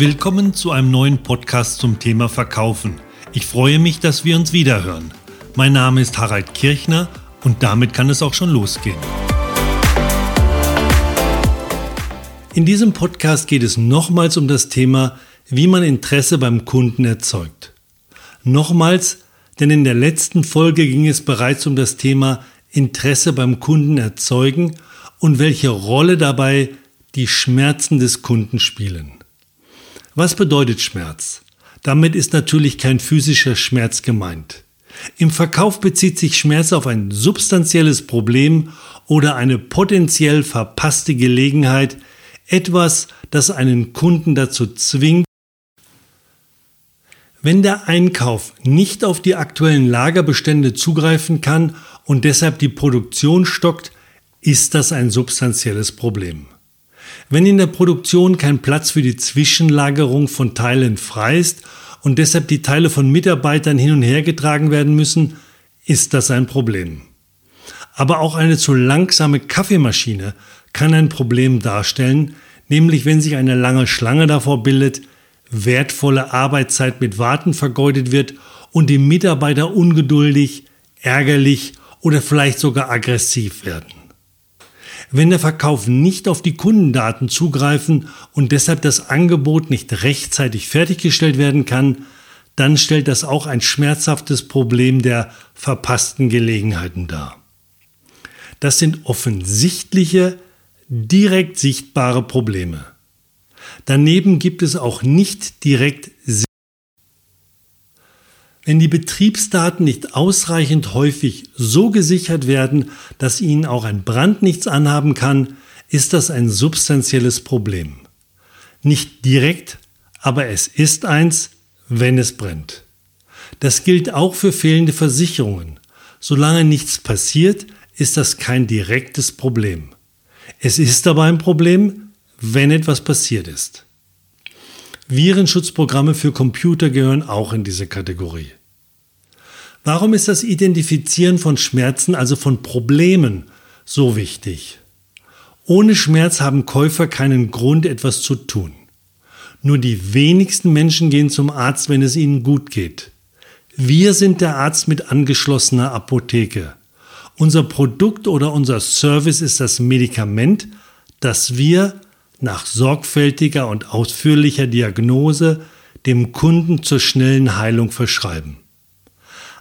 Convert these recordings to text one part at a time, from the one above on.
Willkommen zu einem neuen Podcast zum Thema Verkaufen. Ich freue mich, dass wir uns wiederhören. Mein Name ist Harald Kirchner und damit kann es auch schon losgehen. In diesem Podcast geht es nochmals um das Thema, wie man Interesse beim Kunden erzeugt. Nochmals, denn in der letzten Folge ging es bereits um das Thema Interesse beim Kunden erzeugen und welche Rolle dabei die Schmerzen des Kunden spielen. Was bedeutet Schmerz? Damit ist natürlich kein physischer Schmerz gemeint. Im Verkauf bezieht sich Schmerz auf ein substanzielles Problem oder eine potenziell verpasste Gelegenheit, etwas, das einen Kunden dazu zwingt, wenn der Einkauf nicht auf die aktuellen Lagerbestände zugreifen kann und deshalb die Produktion stockt, ist das ein substanzielles Problem. Wenn in der Produktion kein Platz für die Zwischenlagerung von Teilen frei ist und deshalb die Teile von Mitarbeitern hin und her getragen werden müssen, ist das ein Problem. Aber auch eine zu langsame Kaffeemaschine kann ein Problem darstellen, nämlich wenn sich eine lange Schlange davor bildet, wertvolle Arbeitszeit mit Warten vergeudet wird und die Mitarbeiter ungeduldig, ärgerlich oder vielleicht sogar aggressiv werden. Wenn der Verkauf nicht auf die Kundendaten zugreifen und deshalb das Angebot nicht rechtzeitig fertiggestellt werden kann, dann stellt das auch ein schmerzhaftes Problem der verpassten Gelegenheiten dar. Das sind offensichtliche, direkt sichtbare Probleme. Daneben gibt es auch nicht direkt wenn die Betriebsdaten nicht ausreichend häufig so gesichert werden, dass ihnen auch ein Brand nichts anhaben kann, ist das ein substanzielles Problem. Nicht direkt, aber es ist eins, wenn es brennt. Das gilt auch für fehlende Versicherungen. Solange nichts passiert, ist das kein direktes Problem. Es ist aber ein Problem, wenn etwas passiert ist. Virenschutzprogramme für Computer gehören auch in diese Kategorie. Warum ist das Identifizieren von Schmerzen, also von Problemen, so wichtig? Ohne Schmerz haben Käufer keinen Grund, etwas zu tun. Nur die wenigsten Menschen gehen zum Arzt, wenn es ihnen gut geht. Wir sind der Arzt mit angeschlossener Apotheke. Unser Produkt oder unser Service ist das Medikament, das wir nach sorgfältiger und ausführlicher Diagnose dem Kunden zur schnellen Heilung verschreiben.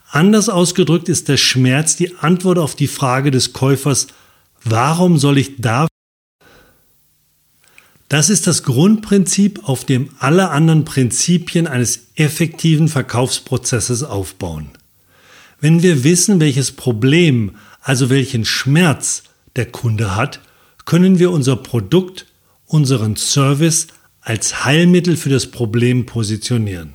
Anders ausgedrückt ist der Schmerz die Antwort auf die Frage des Käufers, warum soll ich da? Das ist das Grundprinzip, auf dem alle anderen Prinzipien eines effektiven Verkaufsprozesses aufbauen. Wenn wir wissen, welches Problem, also welchen Schmerz der Kunde hat, können wir unser Produkt, unseren Service als Heilmittel für das Problem positionieren.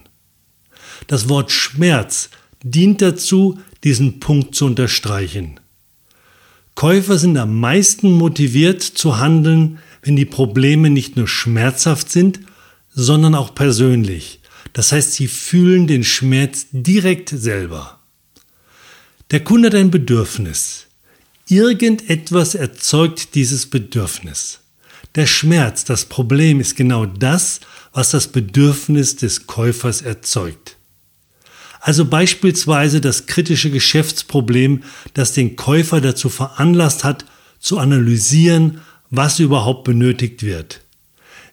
Das Wort Schmerz dient dazu, diesen Punkt zu unterstreichen. Käufer sind am meisten motiviert zu handeln, wenn die Probleme nicht nur schmerzhaft sind, sondern auch persönlich. Das heißt, sie fühlen den Schmerz direkt selber. Der Kunde hat ein Bedürfnis. Irgendetwas erzeugt dieses Bedürfnis. Der Schmerz, das Problem ist genau das, was das Bedürfnis des Käufers erzeugt. Also beispielsweise das kritische Geschäftsproblem, das den Käufer dazu veranlasst hat, zu analysieren, was überhaupt benötigt wird.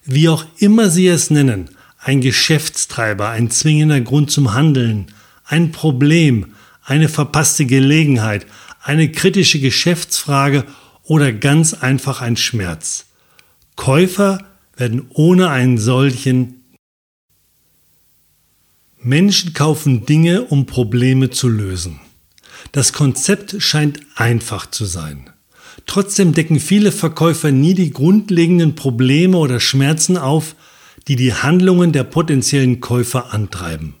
Wie auch immer Sie es nennen, ein Geschäftstreiber, ein zwingender Grund zum Handeln, ein Problem, eine verpasste Gelegenheit, eine kritische Geschäftsfrage oder ganz einfach ein Schmerz. Käufer werden ohne einen solchen Menschen kaufen Dinge, um Probleme zu lösen. Das Konzept scheint einfach zu sein. Trotzdem decken viele Verkäufer nie die grundlegenden Probleme oder Schmerzen auf, die die Handlungen der potenziellen Käufer antreiben.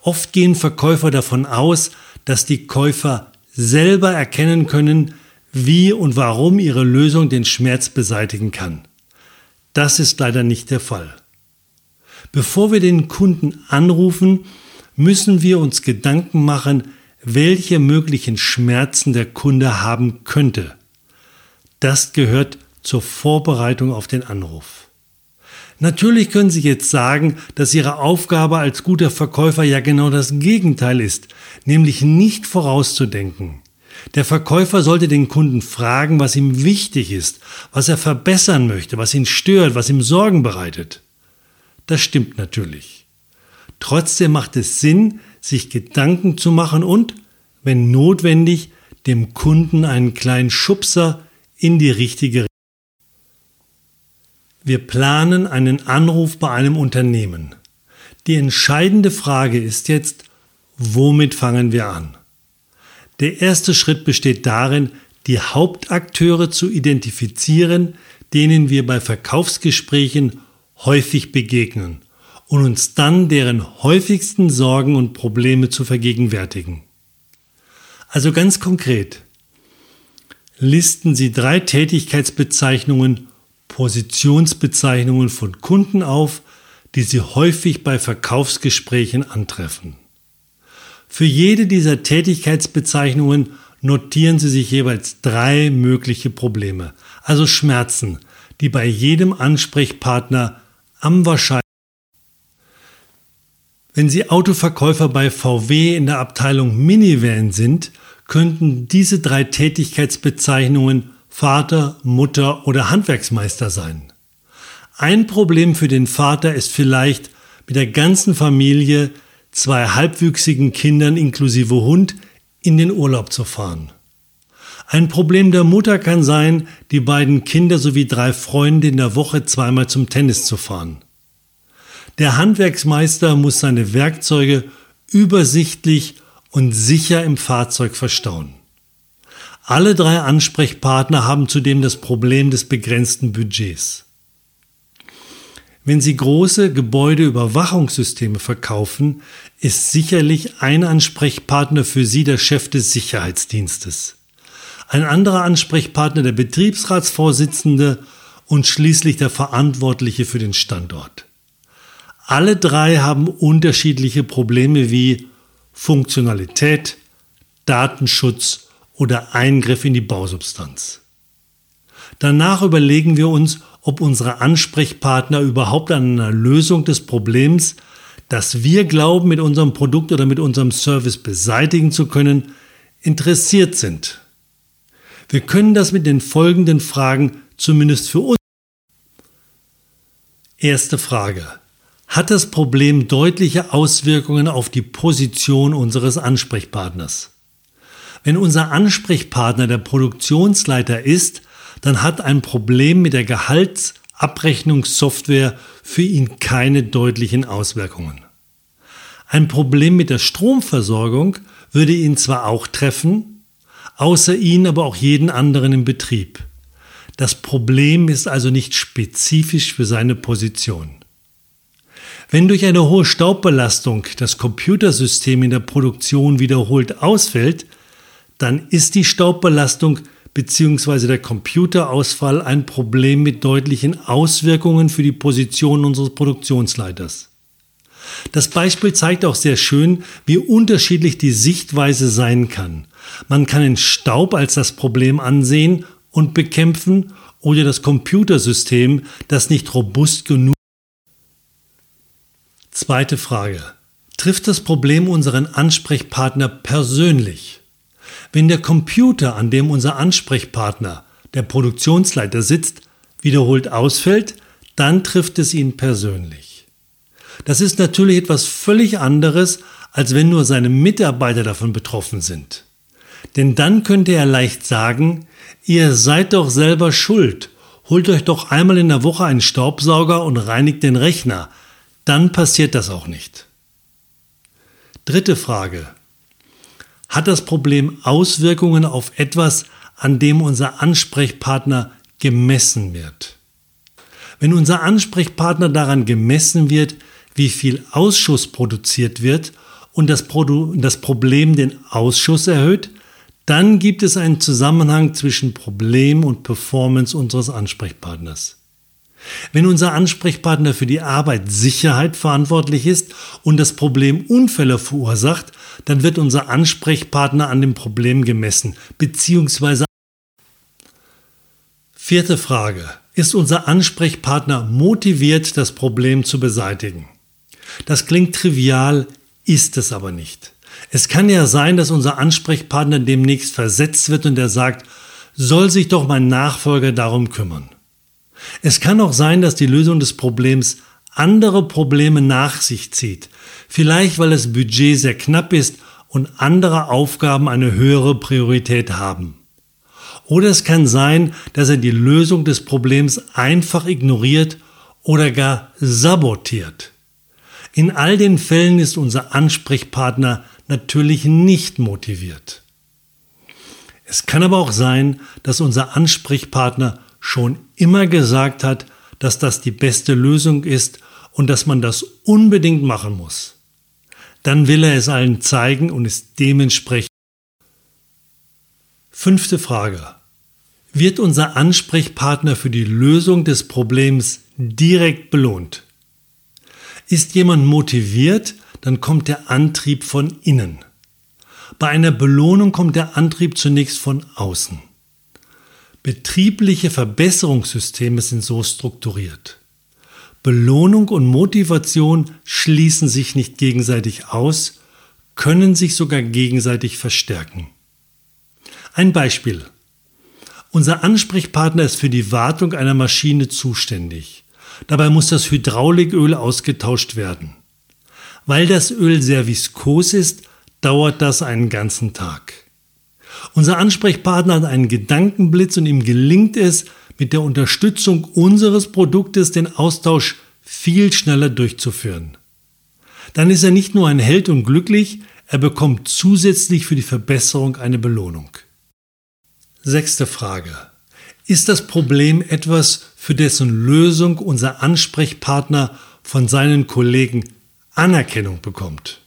Oft gehen Verkäufer davon aus, dass die Käufer selber erkennen können, wie und warum ihre Lösung den Schmerz beseitigen kann. Das ist leider nicht der Fall. Bevor wir den Kunden anrufen, müssen wir uns Gedanken machen, welche möglichen Schmerzen der Kunde haben könnte. Das gehört zur Vorbereitung auf den Anruf. Natürlich können Sie jetzt sagen, dass Ihre Aufgabe als guter Verkäufer ja genau das Gegenteil ist, nämlich nicht vorauszudenken. Der Verkäufer sollte den Kunden fragen, was ihm wichtig ist, was er verbessern möchte, was ihn stört, was ihm Sorgen bereitet. Das stimmt natürlich. Trotzdem macht es Sinn, sich Gedanken zu machen und, wenn notwendig, dem Kunden einen kleinen Schubser in die richtige Richtung. Wir planen einen Anruf bei einem Unternehmen. Die entscheidende Frage ist jetzt, womit fangen wir an? Der erste Schritt besteht darin, die Hauptakteure zu identifizieren, denen wir bei Verkaufsgesprächen häufig begegnen und uns dann deren häufigsten Sorgen und Probleme zu vergegenwärtigen. Also ganz konkret, listen Sie drei Tätigkeitsbezeichnungen, Positionsbezeichnungen von Kunden auf, die Sie häufig bei Verkaufsgesprächen antreffen. Für jede dieser Tätigkeitsbezeichnungen notieren Sie sich jeweils drei mögliche Probleme, also Schmerzen, die bei jedem Ansprechpartner am wahrscheinlichsten wenn Sie Autoverkäufer bei VW in der Abteilung Minivan sind, könnten diese drei Tätigkeitsbezeichnungen Vater, Mutter oder Handwerksmeister sein. Ein Problem für den Vater ist vielleicht mit der ganzen Familie zwei halbwüchsigen Kindern inklusive Hund in den Urlaub zu fahren. Ein Problem der Mutter kann sein, die beiden Kinder sowie drei Freunde in der Woche zweimal zum Tennis zu fahren. Der Handwerksmeister muss seine Werkzeuge übersichtlich und sicher im Fahrzeug verstauen. Alle drei Ansprechpartner haben zudem das Problem des begrenzten Budgets. Wenn Sie große Gebäudeüberwachungssysteme verkaufen, ist sicherlich ein Ansprechpartner für Sie der Chef des Sicherheitsdienstes. Ein anderer Ansprechpartner der Betriebsratsvorsitzende und schließlich der Verantwortliche für den Standort. Alle drei haben unterschiedliche Probleme wie Funktionalität, Datenschutz oder Eingriff in die Bausubstanz. Danach überlegen wir uns, ob unsere Ansprechpartner überhaupt an einer Lösung des Problems, das wir glauben mit unserem Produkt oder mit unserem Service beseitigen zu können, interessiert sind. Wir können das mit den folgenden Fragen zumindest für uns. Erste Frage. Hat das Problem deutliche Auswirkungen auf die Position unseres Ansprechpartners? Wenn unser Ansprechpartner der Produktionsleiter ist, dann hat ein Problem mit der Gehaltsabrechnungssoftware für ihn keine deutlichen Auswirkungen. Ein Problem mit der Stromversorgung würde ihn zwar auch treffen, außer ihn aber auch jeden anderen im Betrieb. Das Problem ist also nicht spezifisch für seine Position. Wenn durch eine hohe Staubbelastung das Computersystem in der Produktion wiederholt ausfällt, dann ist die Staubbelastung bzw. der Computerausfall ein Problem mit deutlichen Auswirkungen für die Position unseres Produktionsleiters. Das Beispiel zeigt auch sehr schön, wie unterschiedlich die Sichtweise sein kann. Man kann den Staub als das Problem ansehen und bekämpfen oder das Computersystem, das nicht robust genug. Zweite Frage. Trifft das Problem unseren Ansprechpartner persönlich? Wenn der Computer, an dem unser Ansprechpartner, der Produktionsleiter sitzt, wiederholt ausfällt, dann trifft es ihn persönlich. Das ist natürlich etwas völlig anderes, als wenn nur seine Mitarbeiter davon betroffen sind. Denn dann könnte er leicht sagen, ihr seid doch selber schuld, holt euch doch einmal in der Woche einen Staubsauger und reinigt den Rechner, dann passiert das auch nicht. Dritte Frage. Hat das Problem Auswirkungen auf etwas, an dem unser Ansprechpartner gemessen wird? Wenn unser Ansprechpartner daran gemessen wird, wie viel Ausschuss produziert wird und das, Produ das Problem den Ausschuss erhöht, dann gibt es einen Zusammenhang zwischen Problem und Performance unseres Ansprechpartners. Wenn unser Ansprechpartner für die Arbeitssicherheit verantwortlich ist und das Problem Unfälle verursacht, dann wird unser Ansprechpartner an dem Problem gemessen, beziehungsweise Vierte Frage. ist unser Ansprechpartner motiviert, das Problem zu beseitigen. Das klingt trivial, ist es aber nicht. Es kann ja sein, dass unser Ansprechpartner demnächst versetzt wird und er sagt, soll sich doch mein Nachfolger darum kümmern. Es kann auch sein, dass die Lösung des Problems andere Probleme nach sich zieht, vielleicht weil das Budget sehr knapp ist und andere Aufgaben eine höhere Priorität haben. Oder es kann sein, dass er die Lösung des Problems einfach ignoriert oder gar sabotiert. In all den Fällen ist unser Ansprechpartner natürlich nicht motiviert. Es kann aber auch sein, dass unser Ansprechpartner schon immer gesagt hat, dass das die beste Lösung ist und dass man das unbedingt machen muss. Dann will er es allen zeigen und ist dementsprechend. Fünfte Frage. Wird unser Ansprechpartner für die Lösung des Problems direkt belohnt? Ist jemand motiviert, dann kommt der Antrieb von innen. Bei einer Belohnung kommt der Antrieb zunächst von außen. Betriebliche Verbesserungssysteme sind so strukturiert. Belohnung und Motivation schließen sich nicht gegenseitig aus, können sich sogar gegenseitig verstärken. Ein Beispiel. Unser Ansprechpartner ist für die Wartung einer Maschine zuständig. Dabei muss das Hydrauliköl ausgetauscht werden. Weil das Öl sehr viskos ist, dauert das einen ganzen Tag. Unser Ansprechpartner hat einen Gedankenblitz und ihm gelingt es, mit der Unterstützung unseres Produktes den Austausch viel schneller durchzuführen. Dann ist er nicht nur ein Held und glücklich, er bekommt zusätzlich für die Verbesserung eine Belohnung. Sechste Frage. Ist das Problem etwas, für dessen Lösung unser Ansprechpartner von seinen Kollegen Anerkennung bekommt?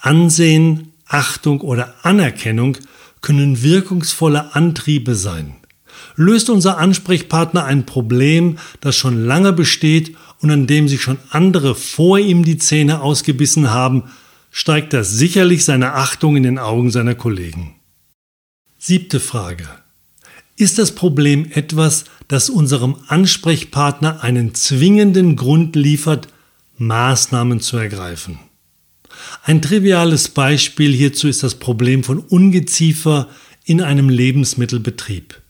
Ansehen, Achtung oder Anerkennung können wirkungsvolle Antriebe sein. Löst unser Ansprechpartner ein Problem, das schon lange besteht und an dem sich schon andere vor ihm die Zähne ausgebissen haben, steigt das sicherlich seine Achtung in den Augen seiner Kollegen. Siebte Frage. Ist das Problem etwas, das unserem Ansprechpartner einen zwingenden Grund liefert, Maßnahmen zu ergreifen? Ein triviales Beispiel hierzu ist das Problem von Ungeziefer in einem Lebensmittelbetrieb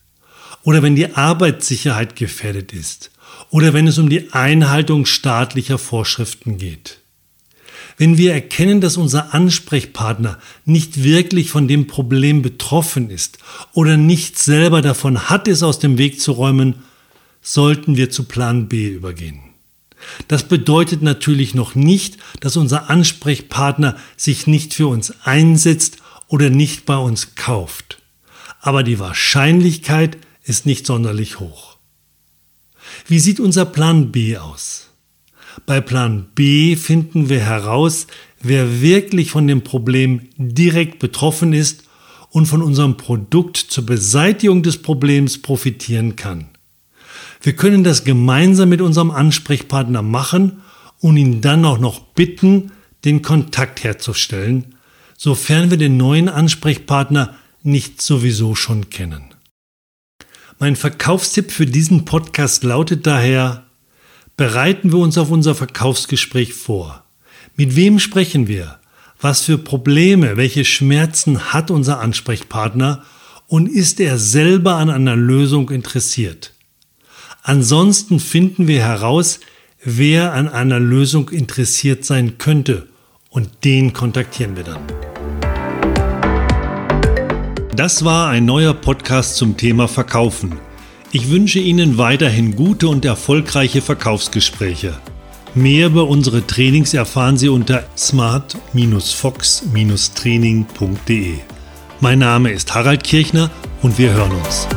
oder wenn die Arbeitssicherheit gefährdet ist oder wenn es um die Einhaltung staatlicher Vorschriften geht. Wenn wir erkennen, dass unser Ansprechpartner nicht wirklich von dem Problem betroffen ist oder nicht selber davon hat, es aus dem Weg zu räumen, sollten wir zu Plan B übergehen. Das bedeutet natürlich noch nicht, dass unser Ansprechpartner sich nicht für uns einsetzt oder nicht bei uns kauft. Aber die Wahrscheinlichkeit, ist nicht sonderlich hoch. Wie sieht unser Plan B aus? Bei Plan B finden wir heraus, wer wirklich von dem Problem direkt betroffen ist und von unserem Produkt zur Beseitigung des Problems profitieren kann. Wir können das gemeinsam mit unserem Ansprechpartner machen und ihn dann auch noch bitten, den Kontakt herzustellen, sofern wir den neuen Ansprechpartner nicht sowieso schon kennen. Mein Verkaufstipp für diesen Podcast lautet daher, bereiten wir uns auf unser Verkaufsgespräch vor. Mit wem sprechen wir? Was für Probleme, welche Schmerzen hat unser Ansprechpartner und ist er selber an einer Lösung interessiert? Ansonsten finden wir heraus, wer an einer Lösung interessiert sein könnte und den kontaktieren wir dann. Das war ein neuer Podcast zum Thema Verkaufen. Ich wünsche Ihnen weiterhin gute und erfolgreiche Verkaufsgespräche. Mehr über unsere Trainings erfahren Sie unter smart-fox-training.de. Mein Name ist Harald Kirchner und wir hören uns.